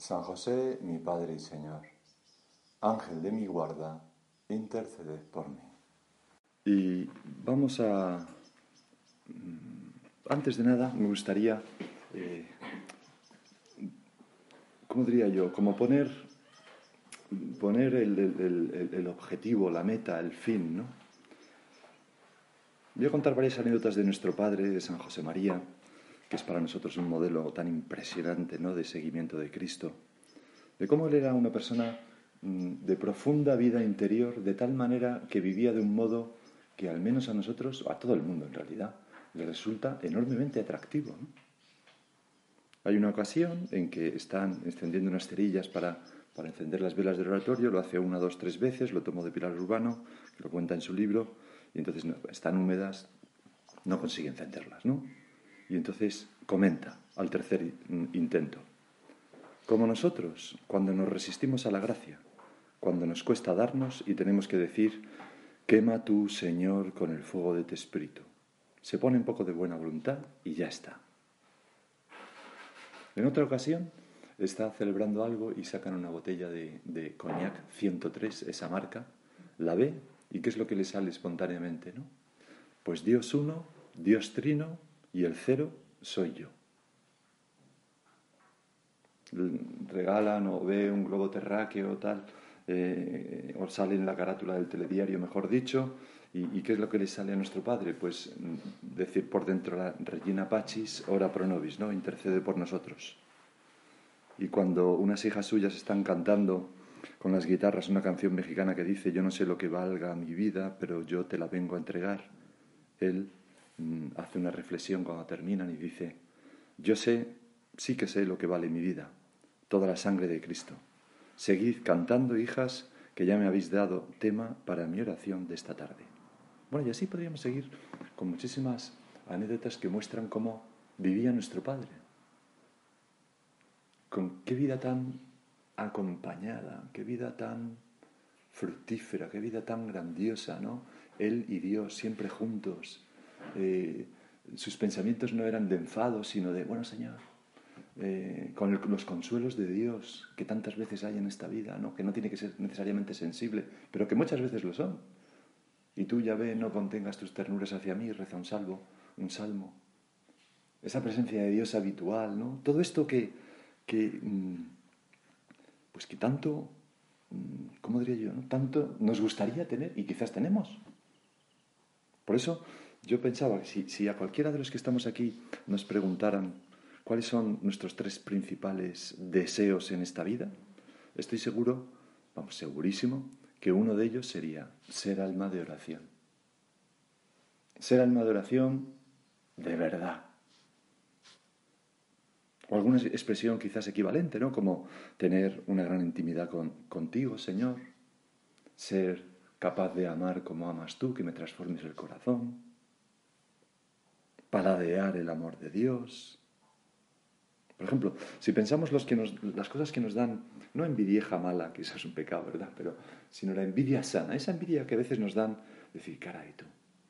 San José, mi Padre y Señor, Ángel de mi guarda, intercede por mí. Y vamos a... Mm, antes de nada, me gustaría, eh, ¿cómo diría yo? Como poner, poner el, el objetivo, la meta, el fin, ¿no? Voy a contar varias anécdotas de nuestro Padre, de San José María, que es para nosotros un modelo tan impresionante ¿no? de seguimiento de Cristo, de cómo él era una persona mm, de profunda vida interior, de tal manera que vivía de un modo que al menos a nosotros, a todo el mundo en realidad, le resulta enormemente atractivo. Hay una ocasión en que están encendiendo unas cerillas para, para encender las velas del oratorio, lo hace una, dos, tres veces, lo tomó de Pilar Urbano, lo cuenta en su libro, y entonces están húmedas, no consigue encenderlas, ¿no? Y entonces comenta al tercer intento, como nosotros, cuando nos resistimos a la gracia, cuando nos cuesta darnos y tenemos que decir, quema tú, Señor, con el fuego de tu espíritu. Se pone un poco de buena voluntad y ya está. En otra ocasión está celebrando algo y sacan una botella de, de coñac 103, esa marca, la ve y ¿qué es lo que le sale espontáneamente? ¿no? Pues Dios uno, Dios trino, y el cero soy yo. Regalan o ve un globo terráqueo o tal, eh, o sale en la carátula del telediario, mejor dicho, y, qué es lo que le sale a nuestro Padre? Pues mm, decir por dentro la Regina Pachis, ora pro nobis, ¿no? Intercede por nosotros. Y cuando unas hijas suyas están cantando con las guitarras una canción mexicana que dice, yo no sé lo que valga mi vida, pero yo te la vengo a entregar, él hace una reflexión cuando terminan y dice, yo sé, sí que sé lo que vale mi vida, toda la sangre de Cristo. Seguid cantando, hijas, que ya me habéis dado tema para mi oración de esta tarde. Bueno, y así podríamos seguir con muchísimas anécdotas que muestran cómo vivía nuestro Padre. Con qué vida tan acompañada, qué vida tan fructífera, qué vida tan grandiosa, ¿no? Él y Dios siempre juntos, eh, sus pensamientos no eran de enfado, sino de, bueno Señor, eh, con los consuelos de Dios que tantas veces hay en esta vida, ¿no? que no tiene que ser necesariamente sensible, pero que muchas veces lo son. Y tú, ya ve, no contengas tus ternuras hacia mí, reza un salvo, un salmo. Esa presencia de Dios habitual, ¿no? Todo esto que, que mm, pues que tanto, mm, ¿cómo diría yo? Tanto nos gustaría tener y quizás tenemos. Por eso yo pensaba que si, a cualquiera de los que estamos aquí nos preguntaran cuáles son nuestros tres principales deseos en esta vida, estoy seguro, vamos, segurísimo, que uno de ellos sería ser alma de oración. Ser alma de oración de verdad. O alguna expresión quizás equivalente, ¿no? Como tener una gran intimidad con, contigo, Señor. Ser capaz de amar como amas tú, que me transformes el corazón paladear el amor de Dios. Por ejemplo, si pensamos las cosas que nos dan, no envidieja mala, que eso es un pecado, ¿verdad? Pero, sino la envidia sana, esa envidia que a veces nos dan, decir, caray, tú,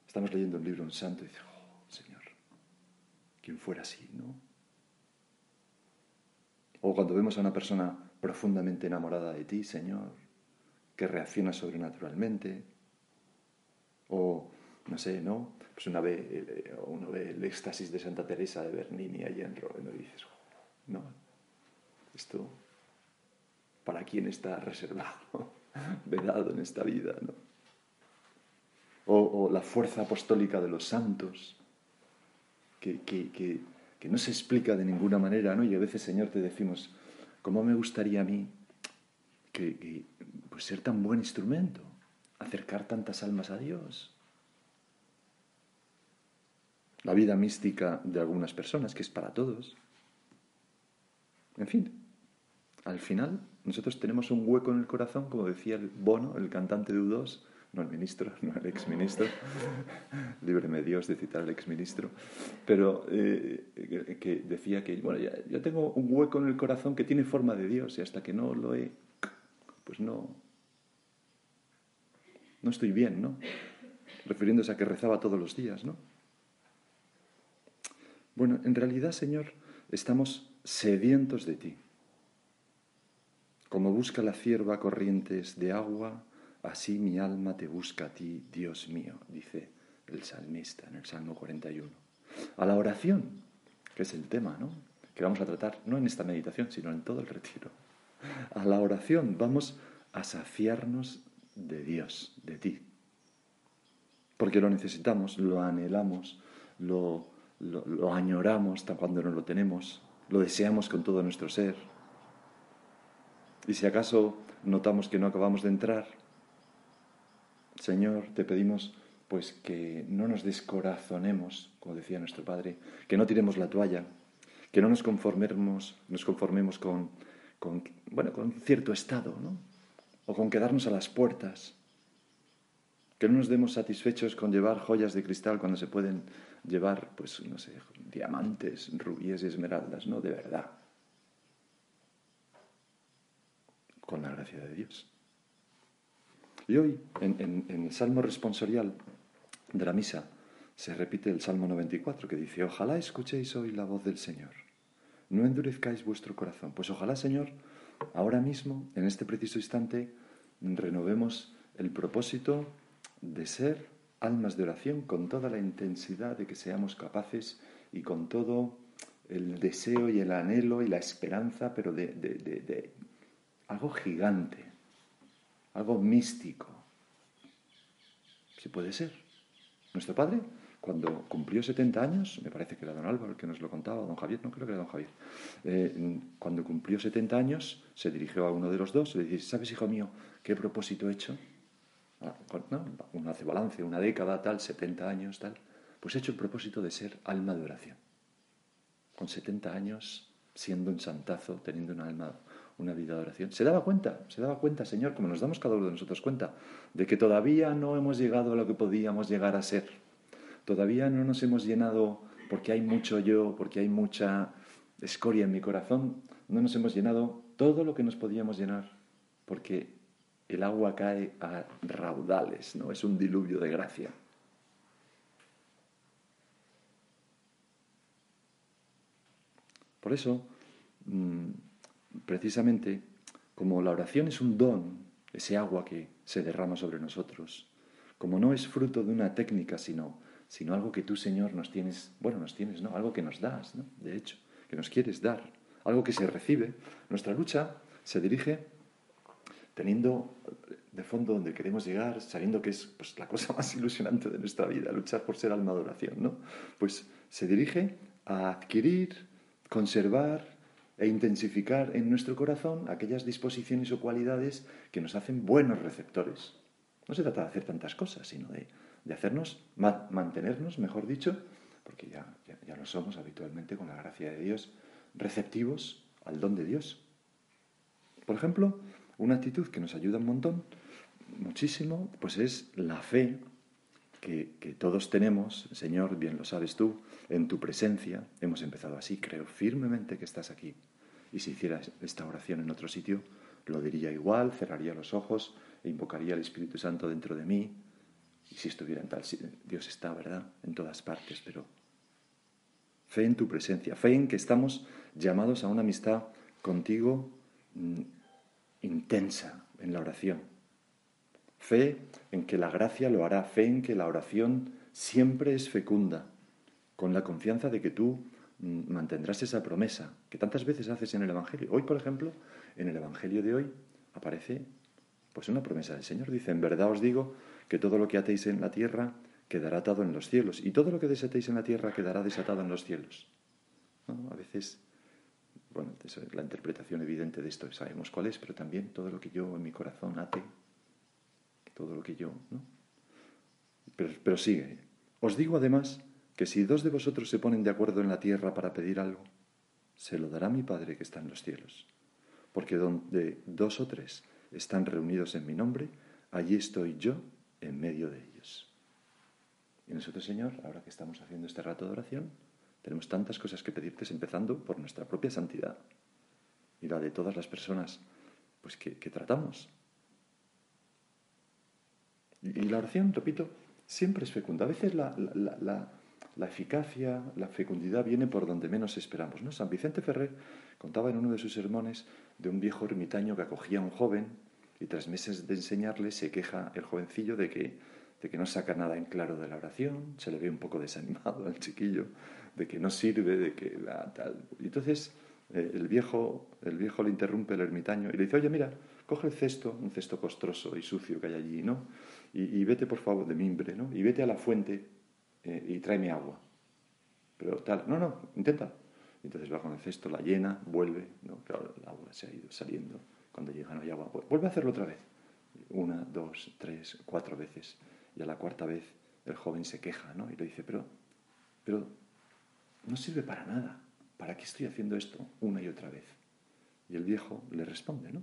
estamos leyendo un libro, un santo, y dices, oh, Señor, quien fuera así, ¿no? O cuando vemos a una persona profundamente enamorada de ti, Señor, que reacciona sobrenaturalmente, no sé, ¿no? Pues una vez eh, uno ve el éxtasis de Santa Teresa de Bernini allá en Roma y dices, no, esto, para quién está reservado, vedado en esta vida, ¿no? O, la fuerza apostólica de los santos, que, que, no se explica de ninguna manera, ¿no? Y a veces, Señor, te decimos, ¿cómo me gustaría a mí que, pues ser tan buen instrumento, acercar tantas almas a Dios? La vida mística de algunas personas, que es para todos. En fin, al final nosotros tenemos un hueco en el corazón, como decía el Bono, el cantante de U2, no el ministro, no el exministro, líbreme Dios de citar al exministro, pero eh, que decía que, bueno, ya, tengo un hueco en el corazón que tiene forma de Dios y hasta que no lo he, pues no, no estoy bien, ¿no? Refiriéndose a que rezaba todos los días, ¿no? Bueno, en realidad, Señor, estamos sedientos de ti. Como busca la cierva corrientes de agua, así mi alma te busca a ti, Dios mío, dice el salmista en el Salmo 41. A la oración, que es el tema, ¿no? Que vamos a tratar no en esta meditación, sino en todo el retiro. A la oración vamos a saciarnos de Dios, de ti. Porque lo necesitamos, lo anhelamos, lo, lo, lo añoramos hasta cuando no lo tenemos, lo deseamos con todo nuestro ser. Y si acaso notamos que no acabamos de entrar, Señor, te pedimos pues que no nos descorazonemos, como decía nuestro Padre, que no tiremos la toalla, que no nos conformemos, nos conformemos con, con, bueno, con cierto estado, ¿no? O con quedarnos a las puertas, que no nos demos satisfechos con llevar joyas de cristal cuando se pueden llevar, pues, no sé, diamantes, rubíes y esmeraldas, ¿no? De verdad. con la gracia de Dios. Y hoy, en, el Salmo responsorial de la misa, se repite el Salmo 94 que dice, ojalá escuchéis hoy la voz del Señor, no endurezcáis vuestro corazón. Pues ojalá, Señor, ahora mismo, en este preciso instante, renovemos el propósito de ser almas de oración con toda la intensidad de que seamos capaces y con todo el deseo y el anhelo y la esperanza, pero de, algo gigante, algo místico. Si puede ser. Nuestro padre, cuando cumplió 70 años, me parece que era don Álvaro el que nos lo contaba, don Javier, no creo que era don Javier, eh, cuando cumplió 70 años, se dirigió a uno de los dos y le dice, ¿sabes, hijo mío, qué propósito he hecho? Ah, uno hace balance, una década, tal, 70 años, tal. Pues he hecho el propósito de ser alma de oración. Con 70 años, siendo un santazo, teniendo una alma una vida de oración. Se daba cuenta, se daba cuenta, Señor, como nos damos cada uno de nosotros cuenta, de que todavía no hemos llegado a lo que podíamos llegar a ser. Todavía no nos hemos llenado, porque hay mucho yo, porque hay mucha escoria en mi corazón, no nos hemos llenado todo lo que nos podíamos llenar, porque el agua cae a raudales, ¿no? Es un diluvio de gracia. Por eso, mm, precisamente como la oración es un don, ese agua que se derrama sobre nosotros, como no es fruto de una técnica, sino, sino algo que tú, Señor, nos tienes, bueno, nos tienes, ¿no? Algo que nos das, ¿no? De hecho, que nos quieres dar, algo que se recibe. Nuestra lucha se dirige teniendo de fondo donde queremos llegar, sabiendo que es pues, la cosa más ilusionante de nuestra vida, luchar por ser alma de oración, ¿no? Pues se dirige a adquirir, conservar, e intensificar en nuestro corazón aquellas disposiciones o cualidades que nos hacen buenos receptores. No se trata de hacer tantas cosas, sino de, hacernos, mantenernos, mejor dicho, porque ya, ya, lo somos habitualmente con la gracia de Dios, receptivos al don de Dios. Por ejemplo, una actitud que nos ayuda un montón, muchísimo, pues es la fe que, todos tenemos, Señor, bien lo sabes tú, en tu presencia. Hemos empezado así, creo firmemente que estás aquí. Y si hiciera esta oración en otro sitio, lo diría igual, cerraría los ojos e invocaría al Espíritu Santo dentro de mí. Y si estuviera en tal Dios está, ¿verdad? En todas partes, pero fe en tu presencia, fe en que estamos llamados a una amistad contigo mm, intensa en la oración. Fe en que la gracia lo hará, fe en que la oración siempre es fecunda, con la confianza de que tú mm, mantendrás esa promesa que tantas veces haces en el Evangelio. Hoy, por ejemplo, en el Evangelio de hoy aparece pues una promesa del Señor. Dice, en verdad os digo que todo lo que atéis en la tierra quedará atado en los cielos y todo lo que desatéis en la tierra quedará desatado en los cielos. A veces, bueno, la interpretación evidente de esto sabemos cuál es, pero también todo lo que yo en mi corazón ate, todo lo que yo, ¿no? Pero, pero sigue. Os digo además que si dos de vosotros se ponen de acuerdo en la tierra para pedir algo, se lo dará mi Padre que está en los cielos. Porque donde dos o tres están reunidos en mi nombre, allí estoy yo en medio de ellos. Y nosotros, Señor, ahora que estamos haciendo este rato de oración, tenemos tantas cosas que pedirte, empezando por nuestra propia santidad y la de todas las personas pues, que, tratamos. Y, la oración, repito, siempre es fecunda. A veces la, eficacia, la fecundidad viene por donde menos esperamos. San Vicente Ferrer contaba en uno de sus sermones de un viejo ermitaño que acogía a un joven y tras meses de enseñarle se queja el jovencillo de que, de que no saca nada en claro de la oración, se le ve un poco desanimado al chiquillo, de que no sirve, de que la, tal. Y entonces eh, el, viejo, el viejo le interrumpe el ermitaño y le dice, oye, mira, coge el cesto, un cesto costroso y sucio que hay allí, ¿no? Y, vete, por favor, de mimbre, ¿no? Y vete a la fuente eh, y tráeme agua. Pero tal, no, no, intenta. Entonces va con el cesto, la llena, vuelve, ¿no? Claro, el agua se ha ido saliendo. Cuando llega no hay agua, vuelve a hacerlo otra vez. Una, dos, tres, cuatro veces. Y a la cuarta vez el joven se queja, ¿no? Y le dice, pero, pero no sirve para nada. ¿Para qué estoy haciendo esto una y otra vez? Y el viejo le responde, ¿no?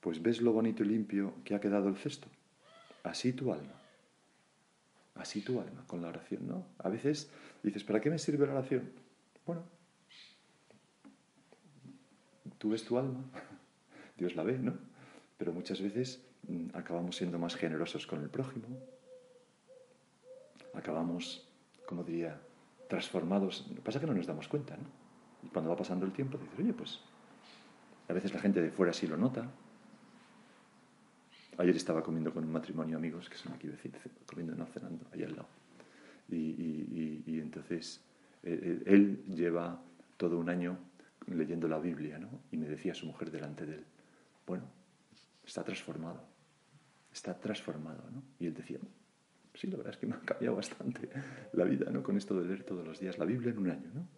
Pues ves lo bonito y limpio que ha quedado el cesto. Así tu alma. Así tu alma con la oración, ¿no? A veces dices, ¿para qué me sirve la oración? Bueno, tú ves tu alma, Dios la ve, ¿no? Pero muchas veces mm, acabamos siendo más generosos con el prójimo, acabamos, como diría, transformados. Lo que pasa es que no nos damos cuenta, ¿no? Y cuando va pasando el tiempo, dices, oye, pues a veces la gente de fuera sí lo nota. Ayer estaba comiendo con un matrimonio amigos, que son aquí vecinos, comiendo, no cenando, allá al lado. Y, entonces eh, eh, él lleva todo un año leyendo la Biblia, ¿no? Y me decía su mujer delante de él, bueno, está transformado, está transformado, ¿no? Y él decía, sí, la verdad es que me ha cambiado bastante la vida, ¿no? Con esto de leer todos los días la Biblia en un año, ¿no?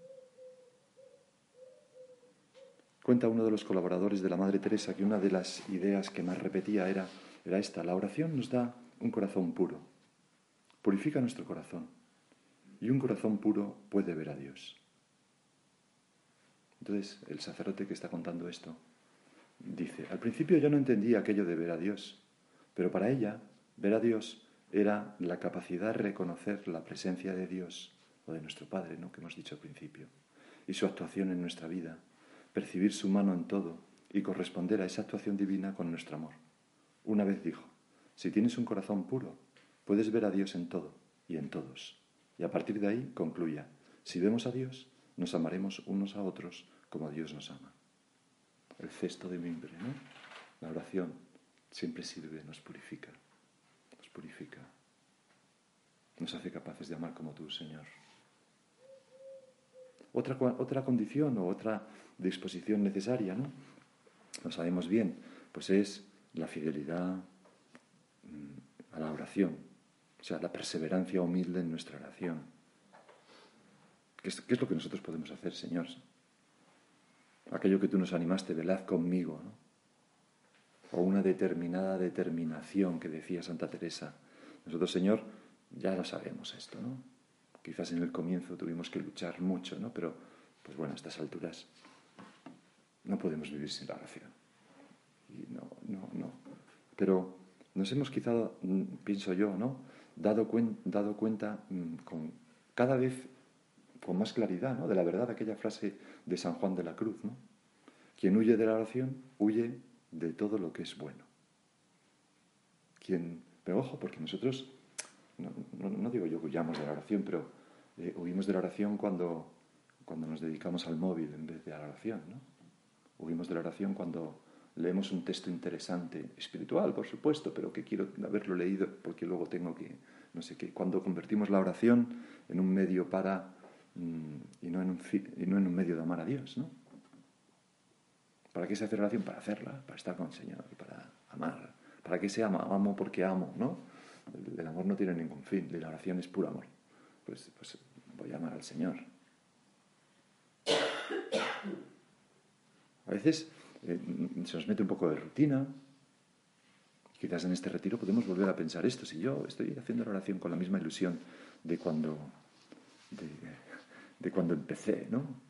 Cuenta uno de los colaboradores de la Madre Teresa que una de las ideas que más repetía era, era esta, la oración nos da un corazón puro, purifica nuestro corazón, y un corazón puro puede ver a Dios. Entonces, el sacerdote que está contando esto dice, al principio yo no entendía aquello de ver a Dios, pero para ella, ver a Dios era la capacidad de reconocer la presencia de Dios o de nuestro Padre, ¿no? que hemos dicho al principio, y su actuación en nuestra vida, percibir su mano en todo y corresponder a esa actuación divina con nuestro amor. Una vez dijo, si tienes un corazón puro, puedes ver a Dios en todo y en todos. Y a partir de ahí concluya, si vemos a Dios, nos amaremos unos a otros como Dios nos ama. El cesto de mimbre, ¿no? La oración siempre sirve, nos purifica purifica. Nos hace capaces de amar como tú, Señor. Otra, otra condición o otra disposición necesaria, ¿no? Lo sabemos bien, pues es la fidelidad mm, a la oración, o sea, la perseverancia humilde en nuestra oración. ¿Qué es, qué es lo que nosotros podemos hacer, Señor? Aquello que tú nos animaste, velad conmigo, ¿no? O una determinada determinación que decía Santa Teresa. Nosotros, Señor, ya lo sabemos esto, ¿no? Quizás en el comienzo tuvimos que luchar mucho, ¿no? Pero, pues bueno, a estas alturas no podemos vivir sin la oración. Y no, no, no. Pero nos hemos quizá, mm, pienso yo, ¿no? Dado, dado cuenta mm, con cada vez con más claridad, ¿no? De la verdad aquella frase de San Juan de la Cruz, ¿no? Quien huye de la oración huye de todo lo que es bueno. Quien, pero ojo, porque nosotros, no, digo yo que huyamos de la oración, pero eh, huimos de la oración cuando, cuando nos dedicamos al móvil en vez de a la oración, ¿no? Huimos de la oración cuando leemos un texto interesante, espiritual, por supuesto, pero que quiero haberlo leído porque luego tengo que, no sé qué, cuando convertimos la oración en un medio para mm, y, no en un, y no en un medio de amar a Dios, ¿no? ¿Para qué se hace oración? Para hacerla, para estar con el Señor, para amar. ¿Para qué se ama? Amo porque amo, ¿no? El, amor no tiene ningún fin, la oración es puro amor. Pues, pues voy a amar al Señor. A veces eh, se nos mete un poco de rutina. Quizás en este retiro podemos volver a pensar esto. Si yo estoy haciendo la oración con la misma ilusión de cuando, de, cuando empecé, ¿no?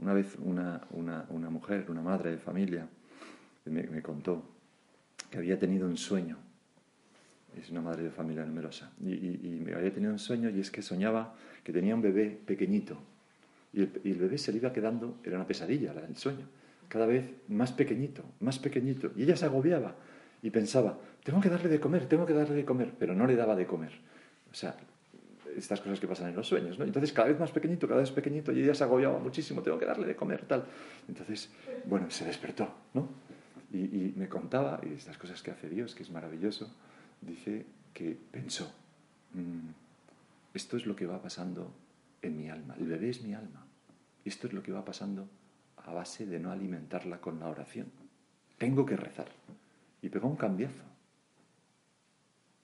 Una vez una, mujer, una madre de familia, me, contó que había tenido un sueño. Es una madre de familia numerosa. Y, y, había tenido un sueño y es que soñaba que tenía un bebé pequeñito y el, bebé se le iba quedando, era una pesadilla el sueño, cada vez más pequeñito, más pequeñito. Y ella se agobiaba y pensaba, tengo que darle de comer, tengo que darle de comer, pero no le daba de comer. O sea, estas cosas que pasan en los sueños, ¿no? Entonces cada vez más pequeñito, cada vez pequeñito, y ella se agobiaba muchísimo, tengo que darle de comer, tal. Entonces, bueno, se despertó, ¿no? Y, me contaba, y estas cosas que hace Dios, que es maravilloso, dice que pensó, mm, esto es lo que va pasando en mi alma. El bebé es mi alma. Esto es lo que va pasando a base de no alimentarla con la oración. Tengo que rezar. Y pegó un cambiazo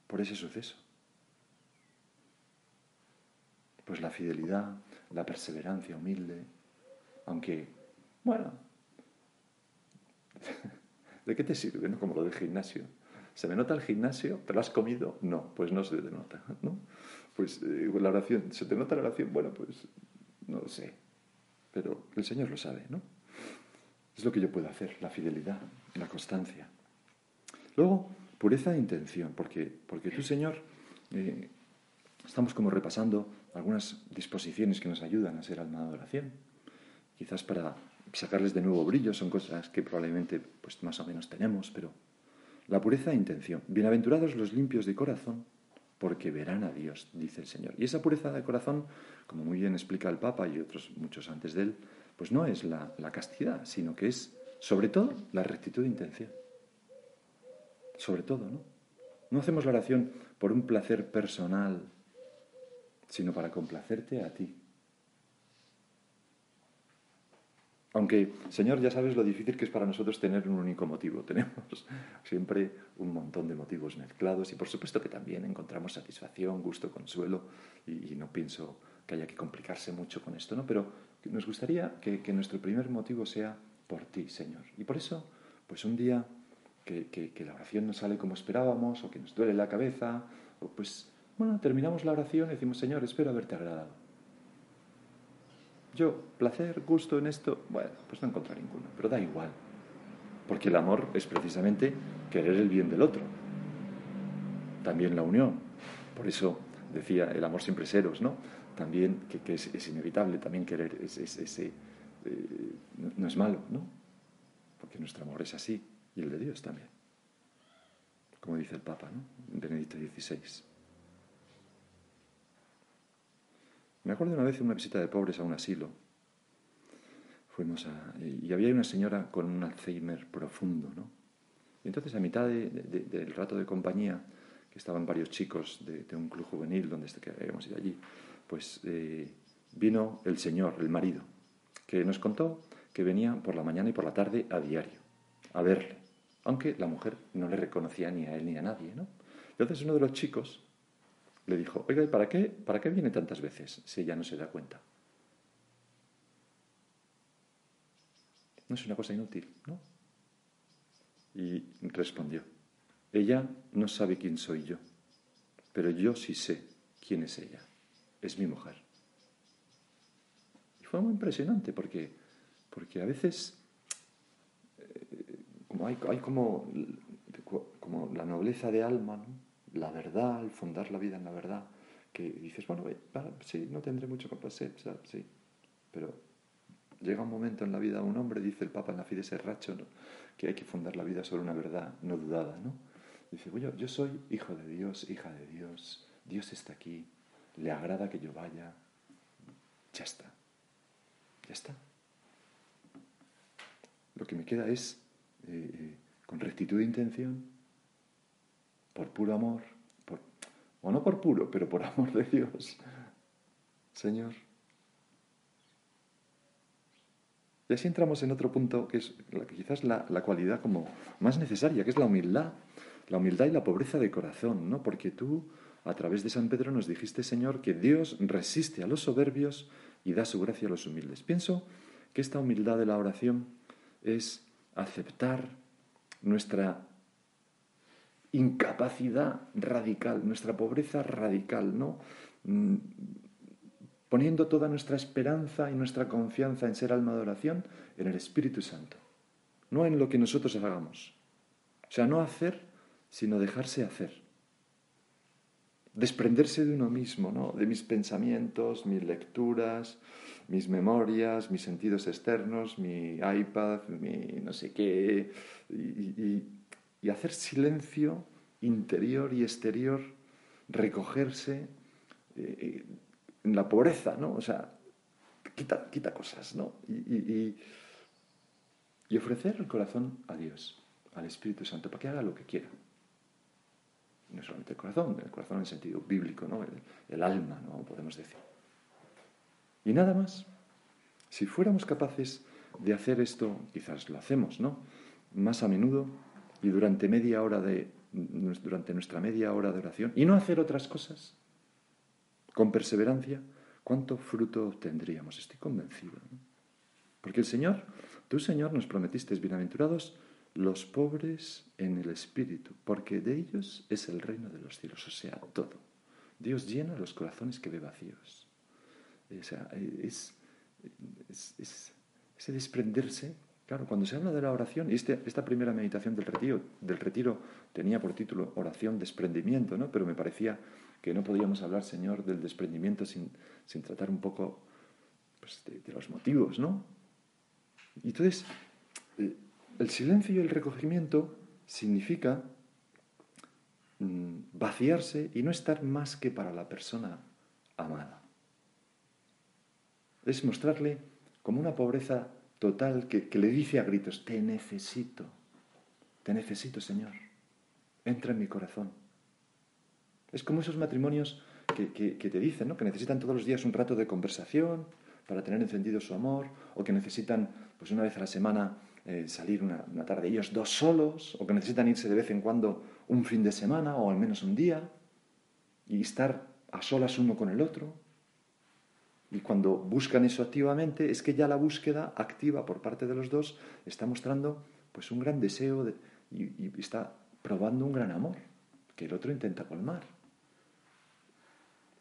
por ese suceso. Pues la fidelidad, la perseverancia humilde, aunque, bueno, ¿de qué te sirve? No? Como lo del gimnasio. ¿Se me nota el gimnasio? ¿Te lo has comido? No, pues no se te nota. ¿no? Pues eh, la oración, ¿se te nota la oración? Bueno, pues no lo sé, pero el Señor lo sabe, ¿no? Es lo que yo puedo hacer, la fidelidad, la constancia. Luego, pureza de intención, porque, porque tú, Señor, eh, estamos como repasando algunas disposiciones que nos ayudan a ser alma de oración. Quizás para sacarles de nuevo brillo, son cosas que probablemente pues, más o menos tenemos, pero la pureza de intención. Bienaventurados los limpios de corazón, porque verán a Dios, dice el Señor. Y esa pureza de corazón, como muy bien explica el Papa y otros muchos antes de él, pues no es la, castidad, sino que es, sobre todo, la rectitud de intención. Sobre todo, ¿no? No hacemos la oración por un placer personal, sino para complacerte a ti. Aunque, Señor, ya sabes lo difícil que es para nosotros tener un único motivo. Tenemos siempre un montón de motivos mezclados y por supuesto que también encontramos satisfacción, gusto, consuelo y, no pienso que haya que complicarse mucho con esto, ¿no? Pero nos gustaría que, nuestro primer motivo sea por ti, Señor. Y por eso, pues un día que, que, la oración no sale como esperábamos o que nos duele la cabeza, o pues, bueno, terminamos la oración y decimos, Señor, espero haberte agradado. Yo, placer, gusto en esto, bueno, pues no encuentro ninguno, pero da igual. Porque el amor es precisamente querer el bien del otro. También la unión. Por eso decía, el amor siempre es eros, ¿no? También, que, es, inevitable también querer ese... Eh, no, es malo, ¿no? Porque nuestro amor es así, y el de Dios también. Como dice el Papa, ¿no? Benedicto XVI. Me acuerdo una vez en una visita de pobres a un asilo. Fuimos y había una señora con un Alzheimer profundo, ¿no? Y entonces a mitad del rato de compañía, que estaban varios chicos de, un club juvenil donde habíamos ido allí, pues eh, vino el señor, el marido, que nos contó que venía por la mañana y por la tarde a diario, a verle, aunque la mujer no le reconocía ni a él ni a nadie, ¿no? Entonces uno de los chicos le dijo, oiga, ¿y para qué, para qué viene tantas veces si ella no se da cuenta? No es una cosa inútil, ¿no? Y respondió, ella no sabe quién soy yo, pero yo sí sé quién es ella, es mi mujer. Y fue muy impresionante porque, porque a veces eh, como hay, hay como, como la nobleza de alma, ¿no? La verdad, el fundar la vida en la verdad, que dices, bueno, sí, no tendré mucho que pasar, sí, pero llega un momento en la vida un hombre, dice el Papa en la Fide Serracho, ¿no? que hay que fundar la vida sobre una verdad no dudada, ¿no? Dice, yo, yo soy hijo de Dios, hija de Dios, Dios está aquí, le agrada que yo vaya, ya está, ya está. Lo que me queda es, eh, eh, con rectitud de intención, por puro amor, o no por puro, pero por amor de Dios, Señor. Y así entramos en otro punto que es quizás la, la, cualidad como más necesaria, que es la humildad. La humildad y la pobreza de corazón, ¿no? Porque tú, a través de San Pedro, nos dijiste, Señor, que Dios resiste a los soberbios y da su gracia a los humildes. Pienso que esta humildad de la oración es aceptar nuestra incapacidad radical, nuestra pobreza radical, ¿no? Mm, poniendo toda nuestra esperanza y nuestra confianza en ser alma de oración en el Espíritu Santo, no en lo que nosotros hagamos. O sea, no hacer, sino dejarse hacer. Desprenderse de uno mismo, ¿no? de mis pensamientos, mis lecturas, mis memorias, mis sentidos externos, mi iPad, mi no sé qué, hacer silencio interior y exterior, recogerse eh, en la pobreza, ¿no? O sea, quita, cosas, ¿no? Y, y, ofrecer el corazón a Dios, al Espíritu Santo, para que haga lo que quiera. No solamente el corazón, el corazón en el sentido bíblico, ¿no? El, el alma, ¿no? Podemos decir. Y nada más. Si fuéramos capaces de hacer esto, quizás lo hacemos, ¿no? Más a menudo, y durante media hora de durante nuestra media hora de oración y no hacer otras cosas con perseverancia, ¿cuánto fruto obtendríamos? Estoy convencido. Porque el Señor, tú Señor nos prometiste, bienaventurados los pobres en el espíritu, porque de ellos es el reino de los cielos, o sea, todo. Dios llena los corazones que ve vacíos. O sea, es, es ese desprenderse Claro, cuando se habla de la oración, y este, esta primera meditación del retiro, del retiro tenía por título oración desprendimiento, ¿no? pero me parecía que no podíamos hablar, Señor, del desprendimiento sin, tratar un poco pues, de, los motivos, ¿no? Entonces, eh, el silencio y el recogimiento significa mm, vaciarse y no estar más que para la persona amada. Es mostrarle como una pobreza total que, le dice a gritos, te necesito, te necesito Señor, entra en mi corazón. Es como esos matrimonios que, te dicen, ¿no? que necesitan todos los días un rato de conversación para tener encendido su amor, o que necesitan pues una vez a la semana eh, salir una, una, tarde ellos dos solos, o que necesitan irse de vez en cuando un fin de semana o al menos un día, y estar a solas uno con el otro. Y cuando buscan eso activamente, es que ya la búsqueda activa por parte de los dos está mostrando pues un gran deseo y, está probando un gran amor que el otro intenta colmar.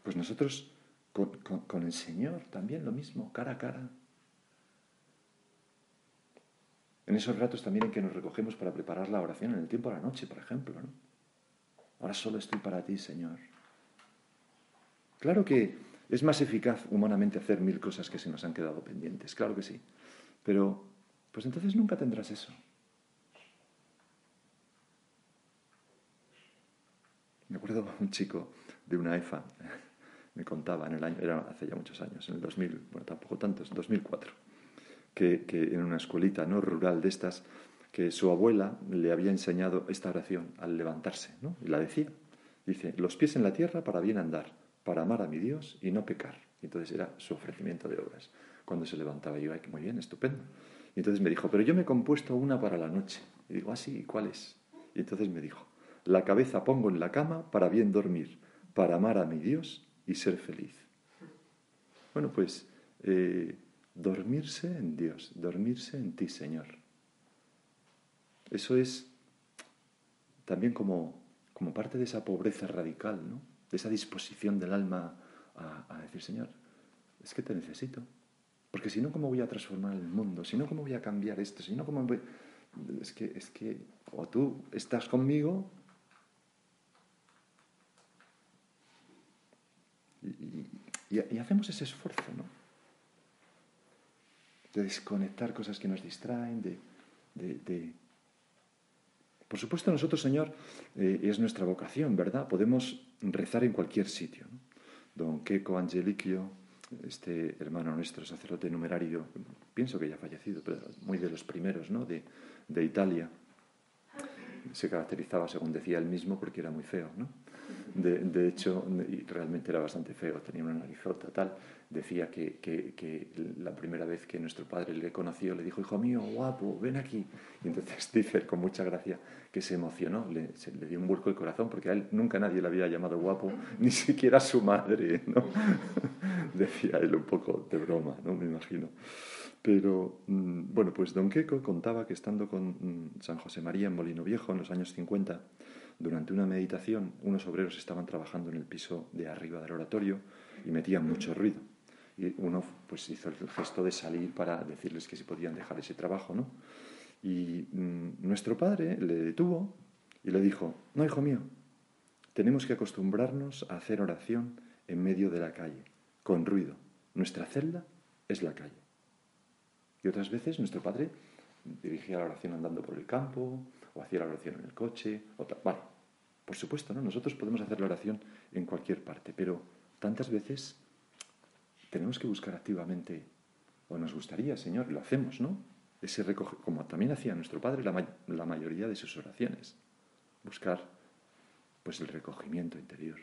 Pues nosotros con, con, el Señor también lo mismo, cara a cara. En esos ratos también en que nos recogemos para preparar la oración, en el tiempo de la noche, por ejemplo. ¿no? Ahora solo estoy para ti, Señor. Claro que es más eficaz humanamente hacer mil cosas que se nos han quedado pendientes, claro que sí. Pero, pues entonces nunca tendrás eso. Me acuerdo un chico de una EFA, me contaba en el año, era hace ya muchos años, en el 2000, bueno, tampoco tantos, 2004, que, que en una escuelita no rural de estas, que su abuela le había enseñado esta oración al levantarse, ¿no? Y la decía. Dice, los pies en la tierra para bien andar, para amar a mi Dios y no pecar. Entonces era su ofrecimiento de obras. Cuando se levantaba yo, ay, muy bien, estupendo. Y entonces me dijo, pero yo me he compuesto una para la noche. Y digo, ah, sí, ¿cuál es? Y entonces me dijo, la cabeza pongo en la cama para bien dormir, para amar a mi Dios y ser feliz. Bueno, pues eh, dormirse en Dios, dormirse en ti, Señor. Eso es también como, como parte de esa pobreza radical, ¿no? De esa disposición del alma a, decir, Señor, es que te necesito. Porque si no, ¿cómo voy a transformar el mundo? Si no, ¿cómo voy a cambiar esto? Si no, ¿cómo voy... Es que, es que o tú estás conmigo y, hacemos ese esfuerzo, ¿no? De desconectar cosas que nos distraen, de, de por supuesto, nosotros, Señor, eh, es nuestra vocación, ¿verdad? Podemos rezar en cualquier sitio. Don Queco Angeliquio, este hermano nuestro, sacerdote numerario, pienso que ya fallecido, pero muy de los primeros, ¿no? De, Italia. Se caracterizaba, según decía él mismo, porque era muy feo, ¿no? De, hecho, realmente era bastante feo, tenía una narizota, tal. Decía que, que, la primera vez que nuestro padre le conoció le dijo, hijo mío, guapo, ven aquí. Y entonces dice, con mucha gracia, que se emocionó, le, dio un vuelco el corazón, porque a él nunca nadie le había llamado guapo, ni siquiera su madre. Decía él un poco de broma, ¿no? Me imagino. Pero, mm, bueno, pues Don Queco contaba que estando con mm, San José María en Molino Viejo en los años 50, durante una meditación, unos obreros estaban trabajando en el piso de arriba del oratorio y metían mucho ruido. Y uno pues hizo el gesto de salir para decirles que si podían dejar ese trabajo, ¿no? Y mm, nuestro padre le detuvo y le dijo, no, hijo mío, tenemos que acostumbrarnos a hacer oración en medio de la calle, con ruido. Nuestra celda es la calle. Y otras veces nuestro padre dirigía la oración andando por el campo, o hacía la oración en el coche, o Vale, por supuesto, ¿no? Nosotros podemos hacer la oración en cualquier parte, pero tantas veces tenemos que buscar activamente, o nos gustaría, Señor, lo hacemos, ¿no? Ese recoge, como también hacía nuestro Padre la, mayoría de sus oraciones, buscar pues el recogimiento interior.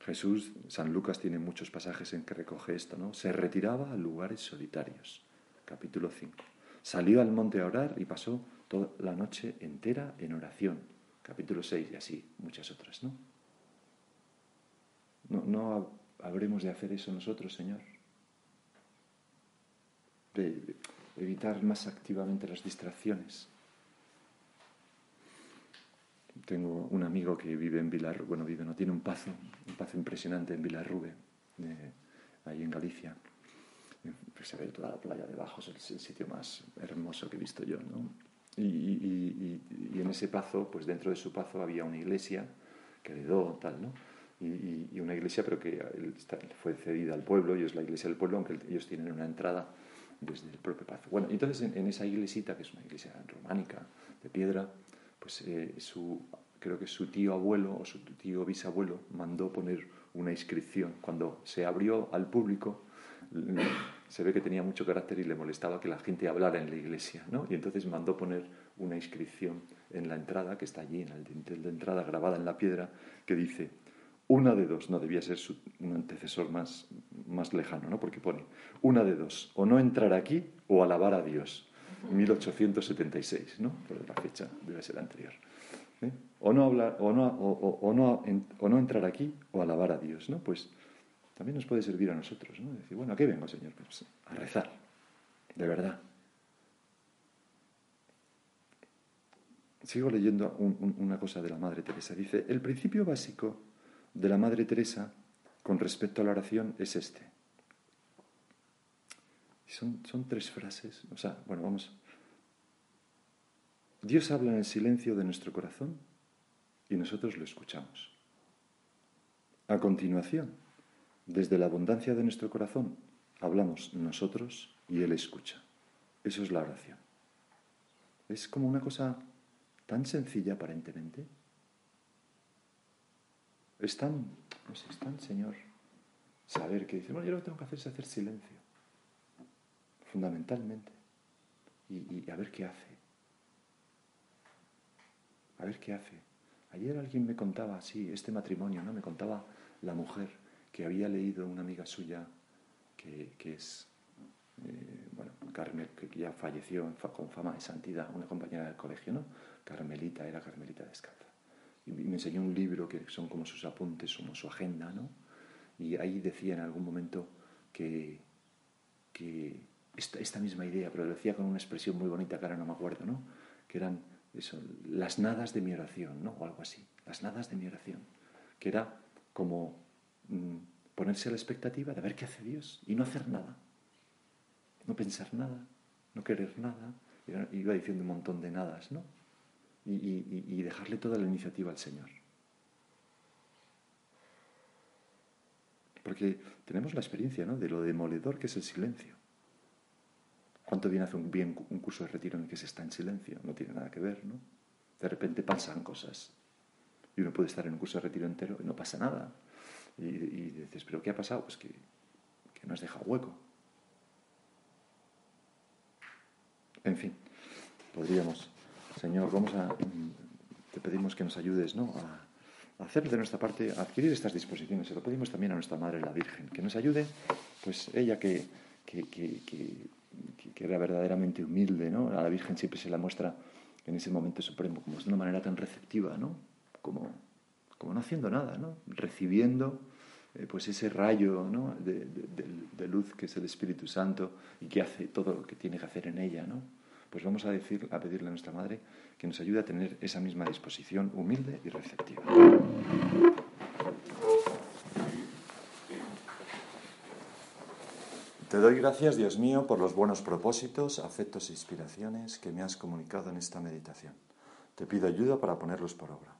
Jesús, San Lucas tiene muchos pasajes en que recoge esto, ¿no? Se retiraba a lugares solitarios. Capítulo 5. Salió al monte a orar y pasó toda la noche entera en oración. Capítulo 6 y así muchas otras, ¿no? No, habremos de hacer eso nosotros, Señor. De evitar más activamente las distracciones. Tengo un amigo que vive en Vilar, bueno, vive, no tiene un pazo, un pazo impresionante en Vilarrube, ahí en Galicia. Pues se ve toda la playa debajo, es el, sitio más hermoso que he visto yo, ¿no? Y, en ese pazo, pues dentro de su pazo había una iglesia que heredó, tal, ¿no? Y, una iglesia, pero que fue cedida al pueblo, y es la iglesia del pueblo, aunque ellos tienen una entrada desde el propio pazo. Bueno, entonces en, en esa iglesita, que es una iglesia románica, de piedra, pues eh, su, creo que su tío abuelo o su tío bisabuelo mandó poner una inscripción. Cuando se abrió al público, se ve que tenía mucho carácter y le molestaba que la gente hablara en la iglesia, ¿no? Y entonces mandó poner una inscripción en la entrada, que está allí, en el dintel de entrada, grabada en la piedra, que dice, una de dos, no debía ser su, un antecesor más, más lejano, ¿no? Porque pone, una de dos, o no entrar aquí o alabar a Dios. 1876, ¿no? Pero la fecha debe ser anterior. ¿eh? O, no hablar, o, no, o, no, o no entrar aquí o alabar a Dios, ¿no? Pues también nos puede servir a nosotros, ¿no? Decir, bueno, ¿a qué vengo, Señor? Pues a rezar, de verdad. Sigo leyendo una cosa de la Madre Teresa. Dice, el principio básico de la Madre Teresa con respecto a la oración es este. Son, son tres frases. O sea, bueno, vamos. Dios habla en el silencio de nuestro corazón y nosotros lo escuchamos. A continuación, desde la abundancia de nuestro corazón, hablamos nosotros y Él escucha. Eso es la oración. Es como una cosa tan sencilla aparentemente. Es tan, no sé, es tan, Señor, saber que dice, bueno, yo lo que tengo que hacer es hacer silencio fundamentalmente, y, a ver qué hace. A ver qué hace. Ayer alguien me contaba así, este matrimonio, ¿no? Me contaba la mujer que había leído una amiga suya que, es, eh, bueno, Carmel, que ya falleció con fama de santidad, una compañera del colegio, ¿no? Carmelita, era Carmelita Descalza. Y me enseñó un libro que son como sus apuntes, como su agenda, ¿no? Y ahí decía en algún momento que, que esta, misma idea, pero lo decía con una expresión muy bonita que ahora no me acuerdo, ¿no? Que eran eso, las nadas de mi oración, ¿no? O algo así, las nadas de mi oración, que era como ponerse a la expectativa de ver qué hace Dios y no hacer nada, no pensar nada, no querer nada, iba diciendo un montón de nadas, ¿no? Y, dejarle toda la iniciativa al Señor. Porque tenemos la experiencia ¿no? de lo demoledor que es el silencio. ¿Cuánto bien hace un, un curso de retiro en el que se está en silencio? No tiene nada que ver, ¿no? De repente pasan cosas. Y uno puede estar en un curso de retiro entero y no pasa nada. Y, dices, ¿pero qué ha pasado? Pues que, que nos deja hueco. En fin, podríamos, Señor, vamos a te pedimos que nos ayudes ¿no? a, hacer de nuestra parte, adquirir estas disposiciones. Se lo pedimos también a nuestra Madre la Virgen, que nos ayude, pues ella que, que, que, que era verdaderamente humilde, ¿no? A la Virgen siempre se la muestra en ese momento supremo, como de una manera tan receptiva, ¿no? Como, como no haciendo nada, ¿no? Recibiendo eh, pues ese rayo de, luz que es el Espíritu Santo y que hace todo lo que tiene que hacer en ella. Pues vamos a, decir, a pedirle a nuestra Madre que nos ayude a tener esa misma disposición humilde y receptiva. Te doy gracias, Dios mío, por los buenos propósitos, afectos e inspiraciones que me has comunicado en esta meditación. Te pido ayuda para ponerlos por obra.